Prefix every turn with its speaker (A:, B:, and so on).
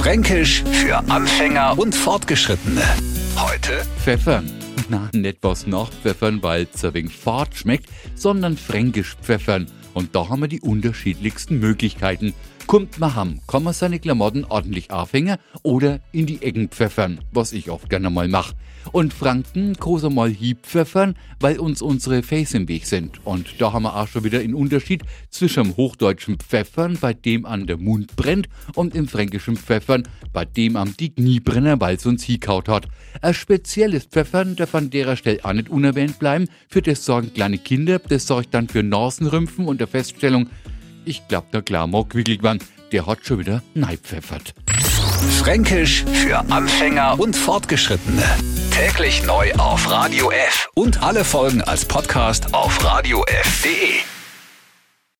A: Fränkisch für Anfänger und Fortgeschrittene. Heute
B: Pfeffern. Na, nicht was nach Pfeffern, weil es ein wenig fad schmeckt, sondern fränkisch Pfeffern. Und da haben wir die unterschiedlichsten Möglichkeiten. Kommt man ham, kann man seine Klamotten ordentlich aufhängen oder in die Ecken pfeffern, was ich oft gerne mal mache. Und Franken großer mal Hieb pfeffern, weil uns unsere Face im Weg sind. Und da haben wir auch schon wieder einen Unterschied zwischen dem hochdeutschen Pfeffern, bei dem an der Mund brennt, und im fränkischen Pfeffern, bei dem am die Knie brennen, weil es uns hikaut hat. Ein spezielles Pfeffern darf an der Stelle auch nicht unerwähnt bleiben. Für das sorgen kleine Kinder, das sorgt dann für Nasenrümpfen und der Feststellung, ich glaub, der Klarmock Wickelmann, der hat schon wieder neipfeffert.
A: Fränkisch für Anfänger und Fortgeschrittene. Täglich neu auf Radio F und alle Folgen als Podcast auf radiof.de.